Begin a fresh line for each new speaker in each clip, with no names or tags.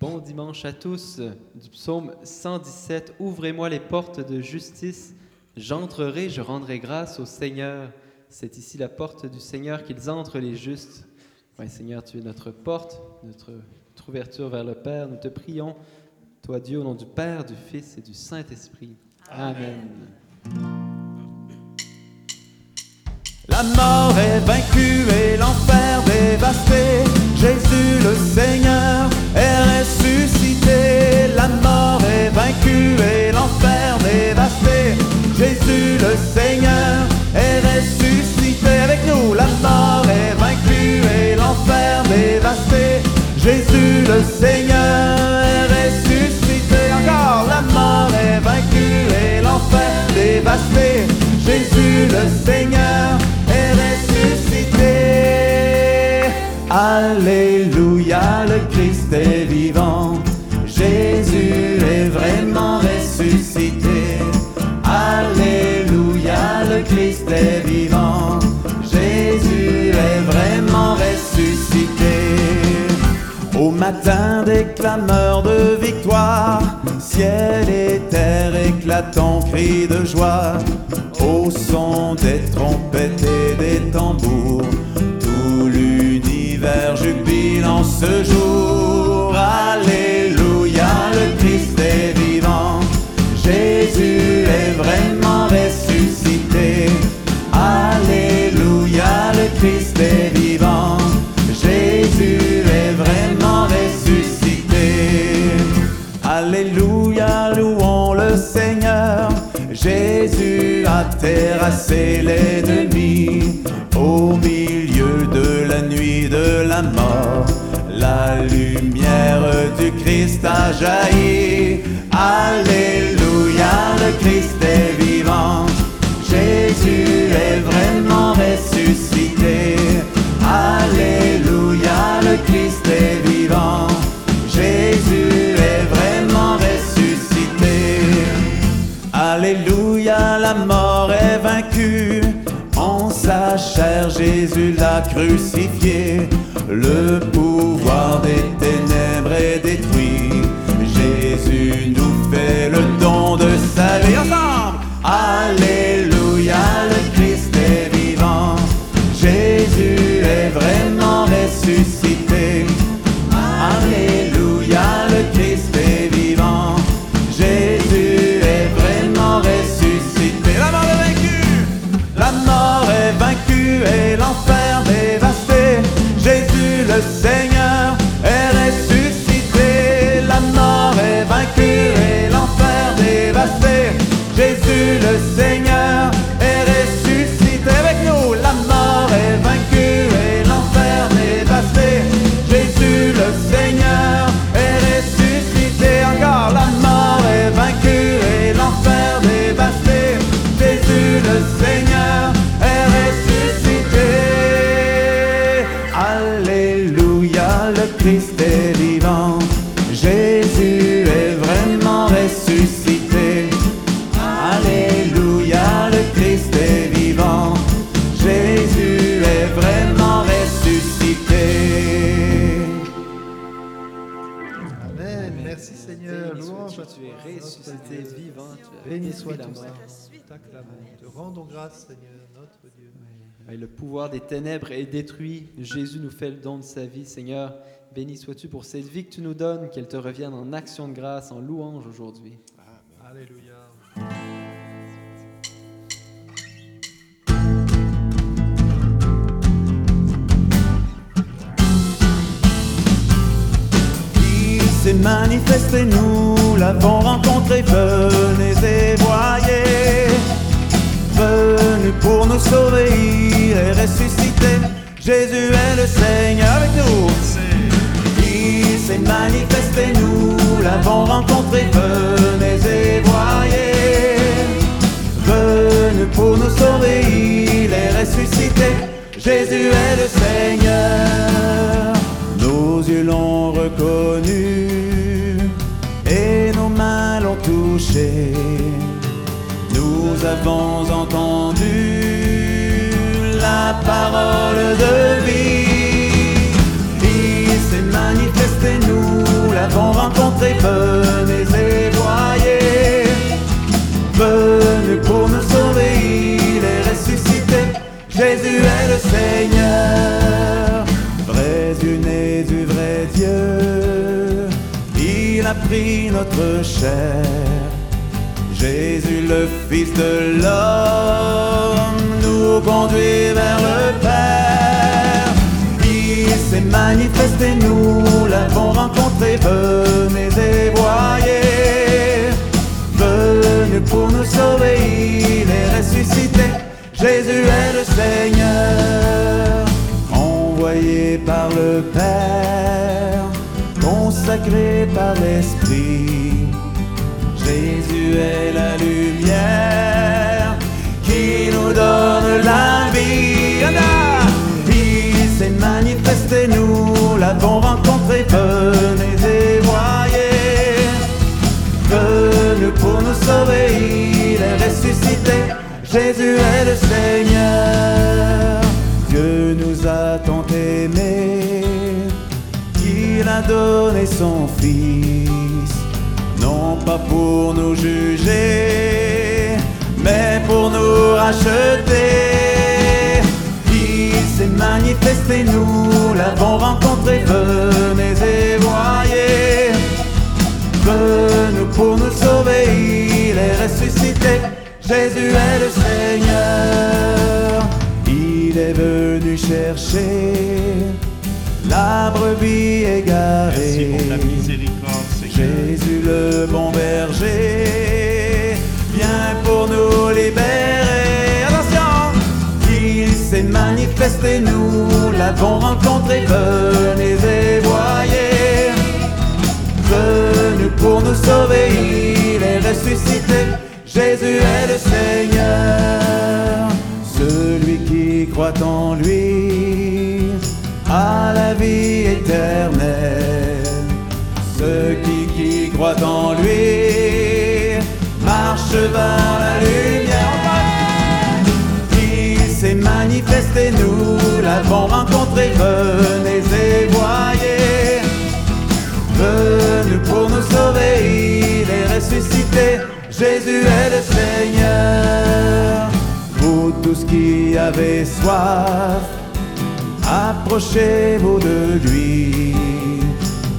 Bon dimanche à tous. Du psaume 117, Ouvrez-moi les portes de justice, j'entrerai, je rendrai grâce au Seigneur. C'est ici la porte du Seigneur qu'ils entrent les justes. Oui, Seigneur, tu es notre porte, notre, ouverture vers le Père. Nous te prions, toi Dieu, au nom du Père, du Fils et du Saint-Esprit. Amen.
La mort est vaincue et l'enfer dévasté. Jésus le Seigneur le Seigneur est ressuscité. Avec nous, la mort est vaincue et l'enfer dévasté. Jésus le Seigneur est ressuscité. Encore, la mort est vaincue et l'enfer dévasté. Jésus le Seigneur est ressuscité. Alléluia, le Christ est Vivant. Jésus est vraiment ressuscité. Au matin des clameurs de victoire, ciel et terre éclatent en cris de joie. Au son des trompettes et des tambours, tout l'univers jubile en ce jour. Terrassé l'ennemi au milieu de la nuit de la mort. La lumière du Christ a jailli. Alléluia, le Christ Jésus l'a crucifié. Le
Amen. Merci Seigneur. Louange à
tu es
toi,
ressuscité, vivant,
Béni soit ton t'acclamons. Te rendons grâce Seigneur, notre Dieu.
Et le pouvoir des ténèbres est détruit. Jésus nous fait le don de sa vie, Seigneur. Béni sois-tu pour cette vie que tu nous donnes, qu'elle te revienne en action de grâce, en louange aujourd'hui.
Alléluia.
Manifesté, nous l'avons rencontré, venez et voyez. Venu pour nous sauver, il est ressuscité. Jésus est le Seigneur avec nous. Il s'est manifesté, nous l'avons rencontré, venez et voyez. Venu pour nous sauver, il est ressuscité. Jésus est le Seigneur. A pris notre chair. Jésus, le Fils de l'homme, nous conduit vers le Père. Il s'est manifesté, nous l'avons rencontré, venez et voyez. Venu pour nous sauver, il est ressuscité. Jésus est le Seigneur, envoyé par le Père, consacré par l'Esprit. Jésus est la lumière qui nous donne la vie. Il s'est manifesté, nous l'avons rencontré, venez et voyez. Venu pour nous sauver, il est ressuscité. Jésus est le Seigneur. Dieu nous a donné son Fils non pas pour nous juger, mais pour nous racheter. Il s'est manifesté, nous l'avons rencontré, venez et voyez. Venu pour nous sauver, il est ressuscité. Jésus est le Seigneur, il est venu chercher la brebis
Merci
égarée.
pour ta miséricorde, Seigneur.
Jésus le bon berger vient pour nous libérer. Attention Il s'est manifesté, nous l'avons rencontré, venez et voyez. Venu pour nous sauver, il est ressuscité. Jésus est le Seigneur, celui qui croit en lui a la vie éternelle. Ceux qui, qui croient en lui marchent vers la lumière. Il s'est manifesté, nous l'avons rencontré, venez et voyez. Venu pour nous sauver, il est ressuscité. Jésus est le Seigneur. Vous tous qui avez soif, approchez-vous de lui.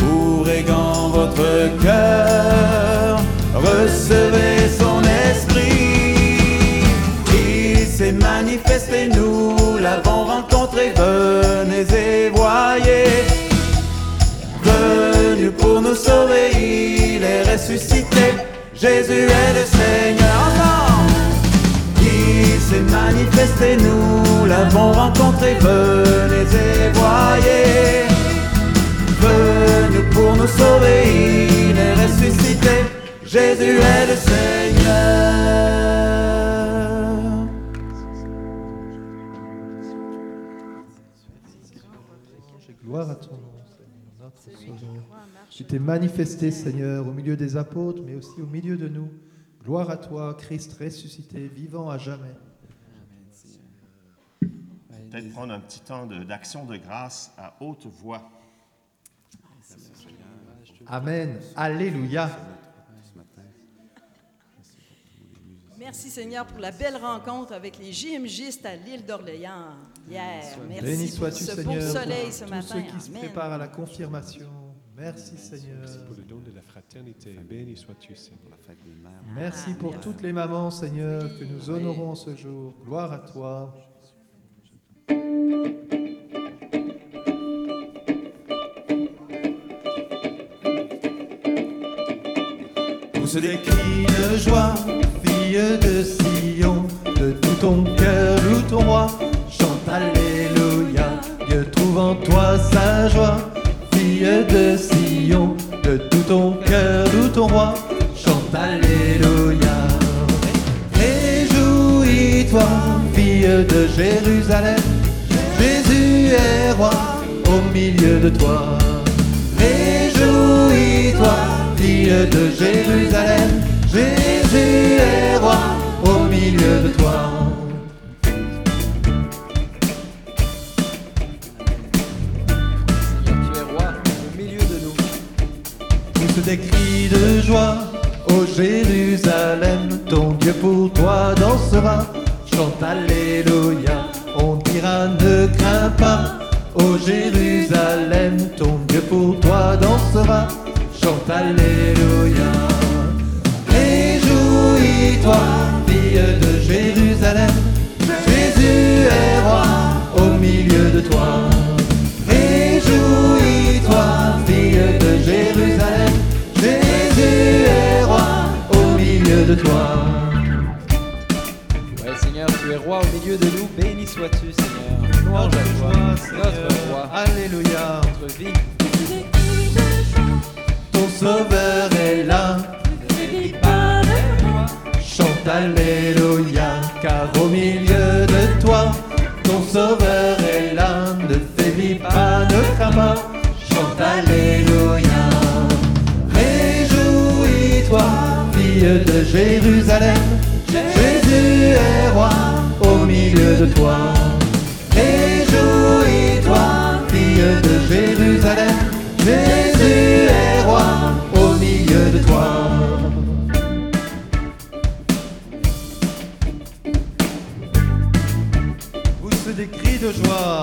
Ouvrez grand votre cœur, recevez son esprit. Il s'est manifesté, nous l'avons rencontré, venez et voyez. Venu pour nous sauver, il est ressuscité. Jésus est le Seigneur. S'est manifesté, nous l'avons rencontré, venez et voyez. Venu pour nous sauver, il est ressuscité. Jésus est le Seigneur.
Gloire à ton nom, Seigneur. Tu t'es manifesté, Seigneur, au milieu des apôtres, mais aussi au milieu de nous. Gloire à toi, Christ ressuscité, vivant à jamais.
Peut-être prendre un petit temps d'action de, grâce à haute voix.
Amen. Alléluia.
Merci Seigneur pour la belle rencontre avec les JMJistes à l'île d'Orléans hier. Merci
Béni
pour
sois-tu,
ce beau
Seigneur,
soleil
pour
ce
tous
matin.
ceux qui se préparent à la confirmation. Merci, Seigneur.
pour le don de la fraternité. Béni sois-tu, Seigneur.
Merci pour toutes les mamans, Seigneur, que nous honorons ce jour. Gloire à toi.
Pousse des cris de joie,
Fille de Sion, de tout ton cœur loue ton roi, chante Alléluia, Dieu trouve en toi sa joie. Fille de Sion, de tout ton cœur loue ton roi, chante Alléluia. Réjouis-toi, fille de Jérusalem, Jésus est roi au milieu de toi. Réjouis-toi, fille de Jérusalem, Jésus est roi au milieu de toi.
Seigneur, tu es roi au milieu de nous.
pousse des cris de joie. Ô Jérusalem, ton Dieu pour toi dansera. Chante Alléluia, ne crains pas. Ô Jérusalem, ton Dieu pour toi dansera. Chante Alléluia. Réjouis-toi, fille de Jérusalem. Jésus est roi au milieu de toi. Réjouis-toi, fille de Jérusalem. Jésus est roi au milieu de toi.
Tu es roi au milieu de nous. Béni sois-tu, Seigneur. Louange à toi, notre roi,
Alléluia.
notre vie.
Ton sauveur est là. Chante Alléluia, car au milieu de toi, ton sauveur est là. Ne faiblis pas, ne crains pas. Chante Alléluia. Réjouis-toi, fille de Jérusalem. De toi. Réjouis-toi, fille de Jérusalem. Jésus est roi au milieu de toi. Pousse des cris de joie.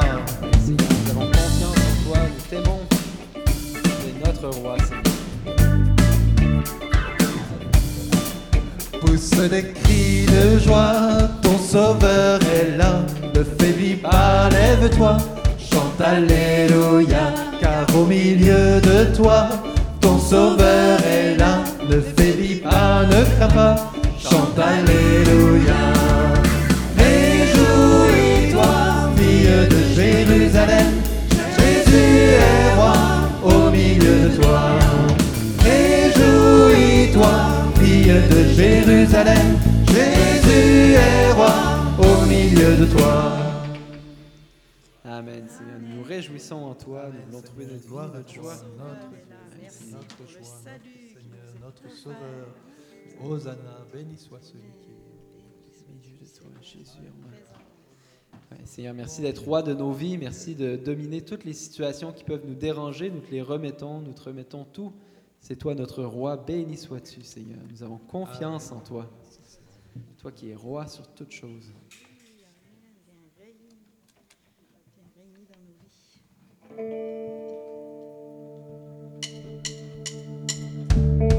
Seigneur, nous avons confiance en toi, nous t'aimons. Tu es notre roi, Seigneur.
Pousse des cris de joie, sauveur est là. Ne faiblis pas, lève-toi, chante Alléluia, car au milieu de toi, ton sauveur est là. Ne faiblis pas, ne crains pas, chante Alléluia. Réjouis-toi, fille de Jérusalem, Jésus est roi au milieu de toi. Réjouis-toi, fille de Jérusalem,
Seigneur. Nous nous réjouissons en toi. Nous voulons trouver notre gloire, notre joie.
Merci, notre joie, notre Seigneur, notre Sauveur. Hosanna, béni soit celui qui est.
Milieu de toi, Jésus, roi. Ouais, Seigneur, merci d'être roi de nos vies. Merci de dominer toutes les situations qui peuvent nous déranger. Nous te les remettons, nous te remettons tout. C'est toi notre roi. Béni sois-tu, Seigneur. Nous avons confiance en toi. Toi qui es roi sur toutes choses.
thank you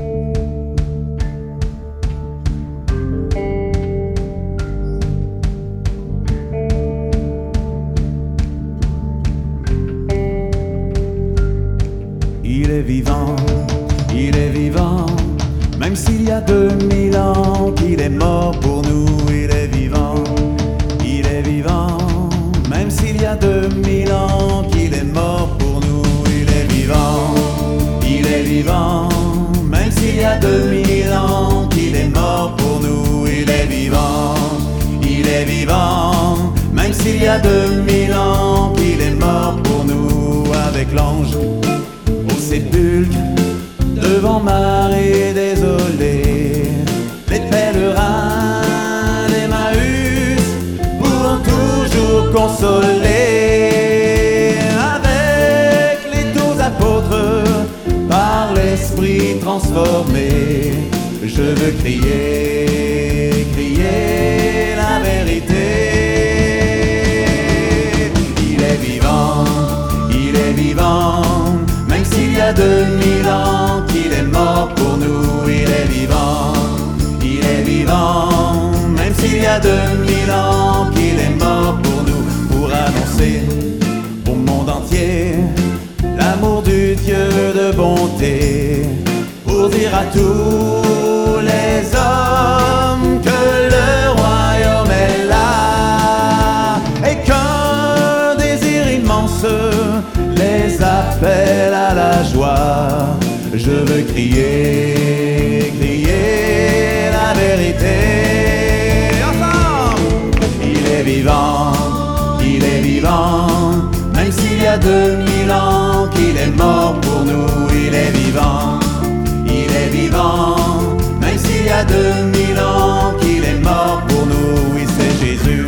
veux crier, crier la vérité. Il est vivant, il est vivant, même s'il y a 2000 ans qu'il est mort pour nous, il est vivant, il est vivant, même s'il y a 2000 ans qu'il est mort pour nous, pour annoncer au monde entier l'amour du Dieu de bonté, pour dire à tous les hommes que le royaume est là et qu'un désir immense les appelle à la joie. Je veux crier, crier la vérité. Ensemble Il est vivant, il est vivant, même s'il y a 2000 ans qu'il est mort pour nous, il est vivant, il est vivant, 2000 ans qu'il est mort pour nous. Oui, c'est Jésus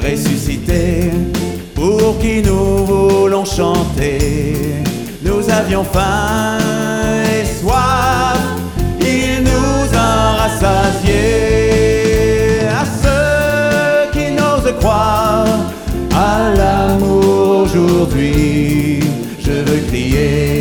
ressuscité pour qui nous voulons chanter. Nous avions faim et soif, il nous a rassasiés. À ceux qui n'osent croire à l'amour aujourd'hui, je veux crier.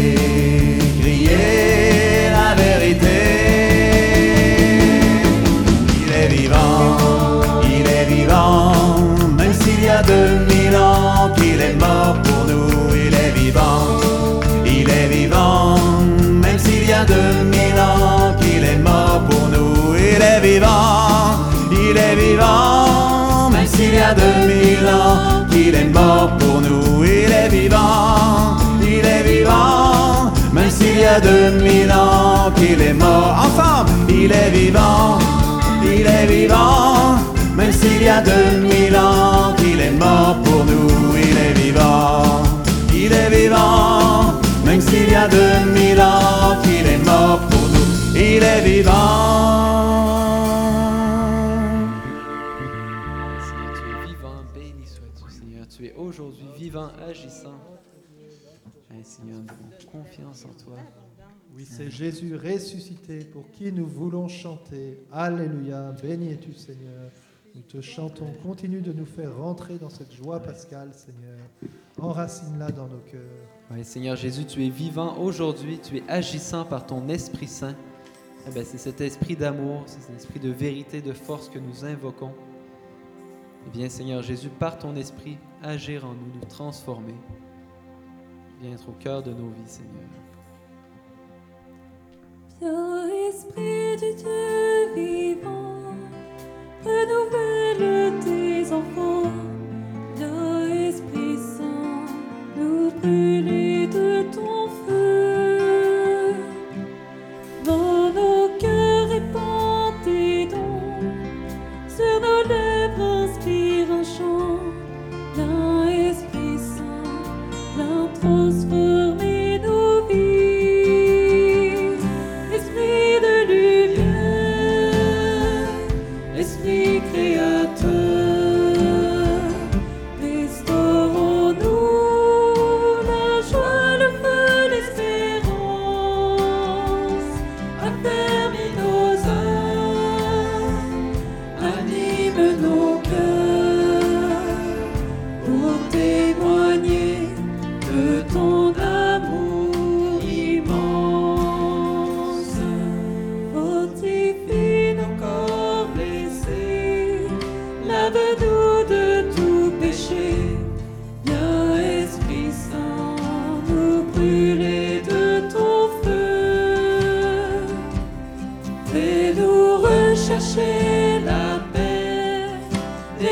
A deux mille ans qu'il est mort, ensemble, il est vivant, il est vivant, même s'il y a deux mille ans qu'il est mort pour nous, il est vivant, il est vivant, même s'il y a deux mille ans qu'il est mort pour nous, il est vivant.
Tu es aujourd'hui vivant, agissant. Seigneur, nous avons confiance en toi.
Oui, c'est Jésus ressuscité pour qui nous voulons chanter. Alléluia, béni es-tu Seigneur. Nous te chantons, continue de nous faire rentrer dans cette joie pascale, Seigneur. Enracine-la dans nos cœurs.
Ouais, Seigneur Jésus, tu es vivant aujourd'hui, tu es agissant par ton Esprit Saint. Eh ben, c'est cet esprit d'amour, c'est cet esprit de vérité, de force que nous invoquons. Eh bien, Seigneur Jésus, par ton esprit, agir en nous, nous transformer. Viens être au cœur de nos vies, Seigneur.
Viens, Esprit du Dieu vivant, renouvelle tes enfants.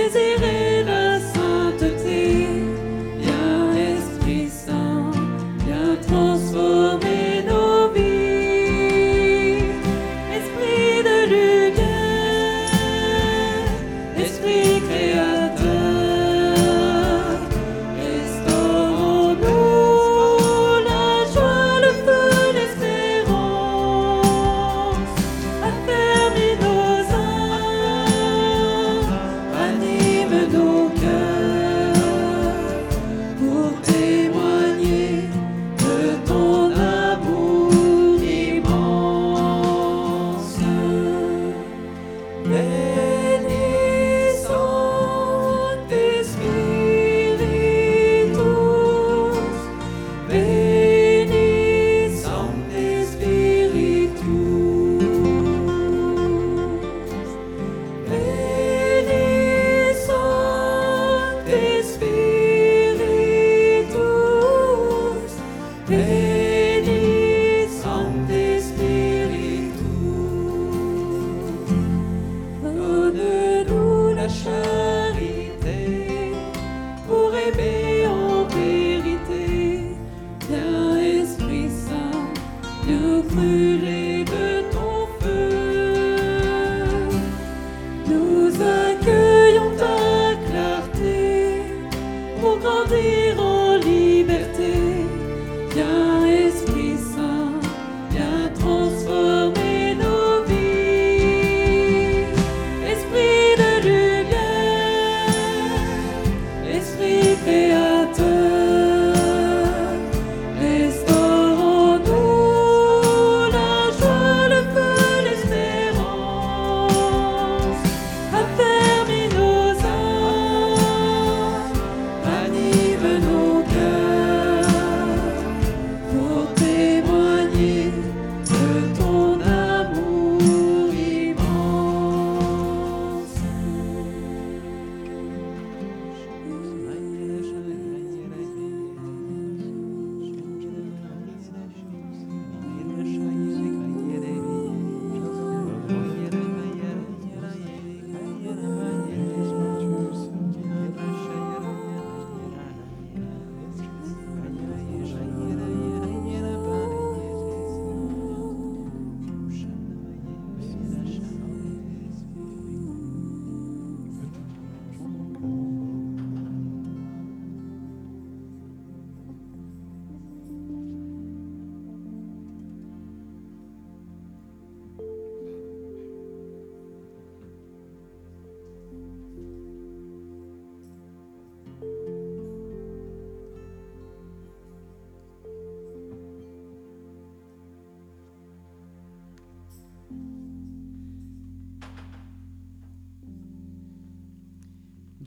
désiré.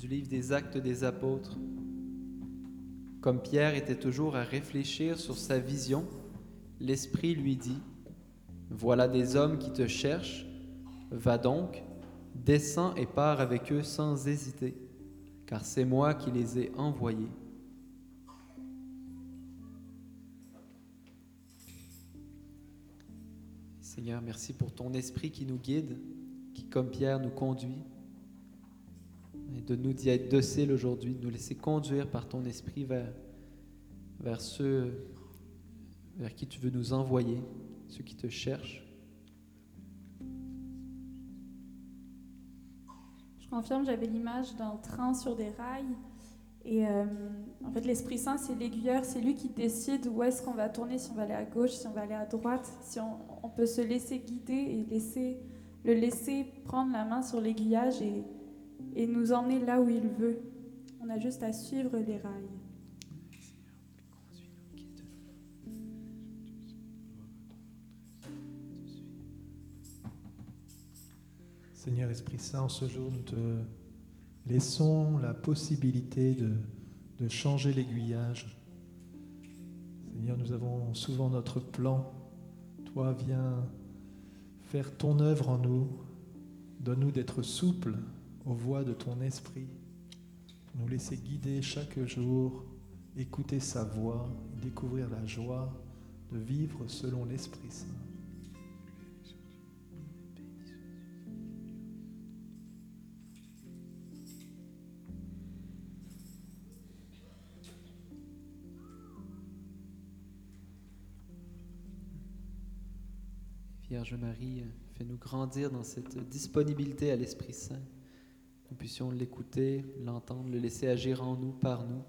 Du livre des Actes des Apôtres. Comme Pierre était toujours à réfléchir sur sa vision, l'Esprit lui dit, Voilà des hommes qui te cherchent, va donc, descends et pars avec eux sans hésiter, car c'est moi qui les ai envoyés. Seigneur, merci pour ton esprit qui nous guide, qui, comme Pierre, nous conduit. Et de nous d'y être dociles aujourd'hui, de nous laisser conduire par ton esprit vers, vers ceux vers qui tu veux nous envoyer, ceux qui te cherchent.
Je confirme, j'avais l'image d'un train sur des rails. Et euh, en fait, l'Esprit Saint, c'est l'aiguilleur, c'est lui qui décide où est-ce qu'on va tourner, si on va aller à gauche, si on va aller à droite, si on, on peut se laisser guider et laisser, le laisser prendre la main sur l'aiguillage et, et nous emmener là où il veut. On a juste à suivre les rails.
Seigneur Esprit Saint, en ce jour, nous te laissons la possibilité de, de changer l'aiguillage. Seigneur, nous avons souvent notre plan. Toi, viens faire ton œuvre en nous. Donne-nous d'être souples aux voix de ton esprit. Nous laisser guider chaque jour, écouter sa voix, découvrir la joie de vivre selon l'Esprit Saint.
Vierge Marie, fais-nous grandir dans cette disponibilité à l'Esprit Saint. L'écouter, l'entendre, le laisser agir en nous, par nous.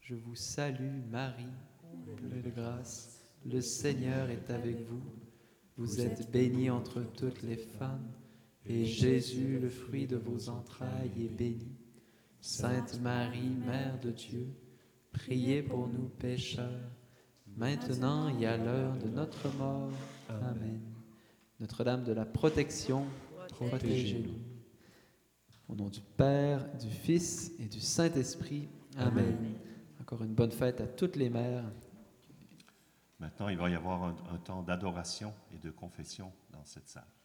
Je vous salue, Marie, pleine de grâce. Le Seigneur est avec vous. Vous êtes bénie entre toutes les femmes, et Jésus, le fruit de vos entrailles, est béni. Sainte Marie, Mère de Dieu, priez pour nous pécheurs, maintenant et à l'heure de notre mort. Amen. Notre-Dame de la protection, protégez-nous. Au nom du Père, du Fils et du Saint-Esprit. Amen. Encore une bonne fête à toutes les mères.
Maintenant, il va y avoir un, un temps d'adoration et de confession dans cette salle.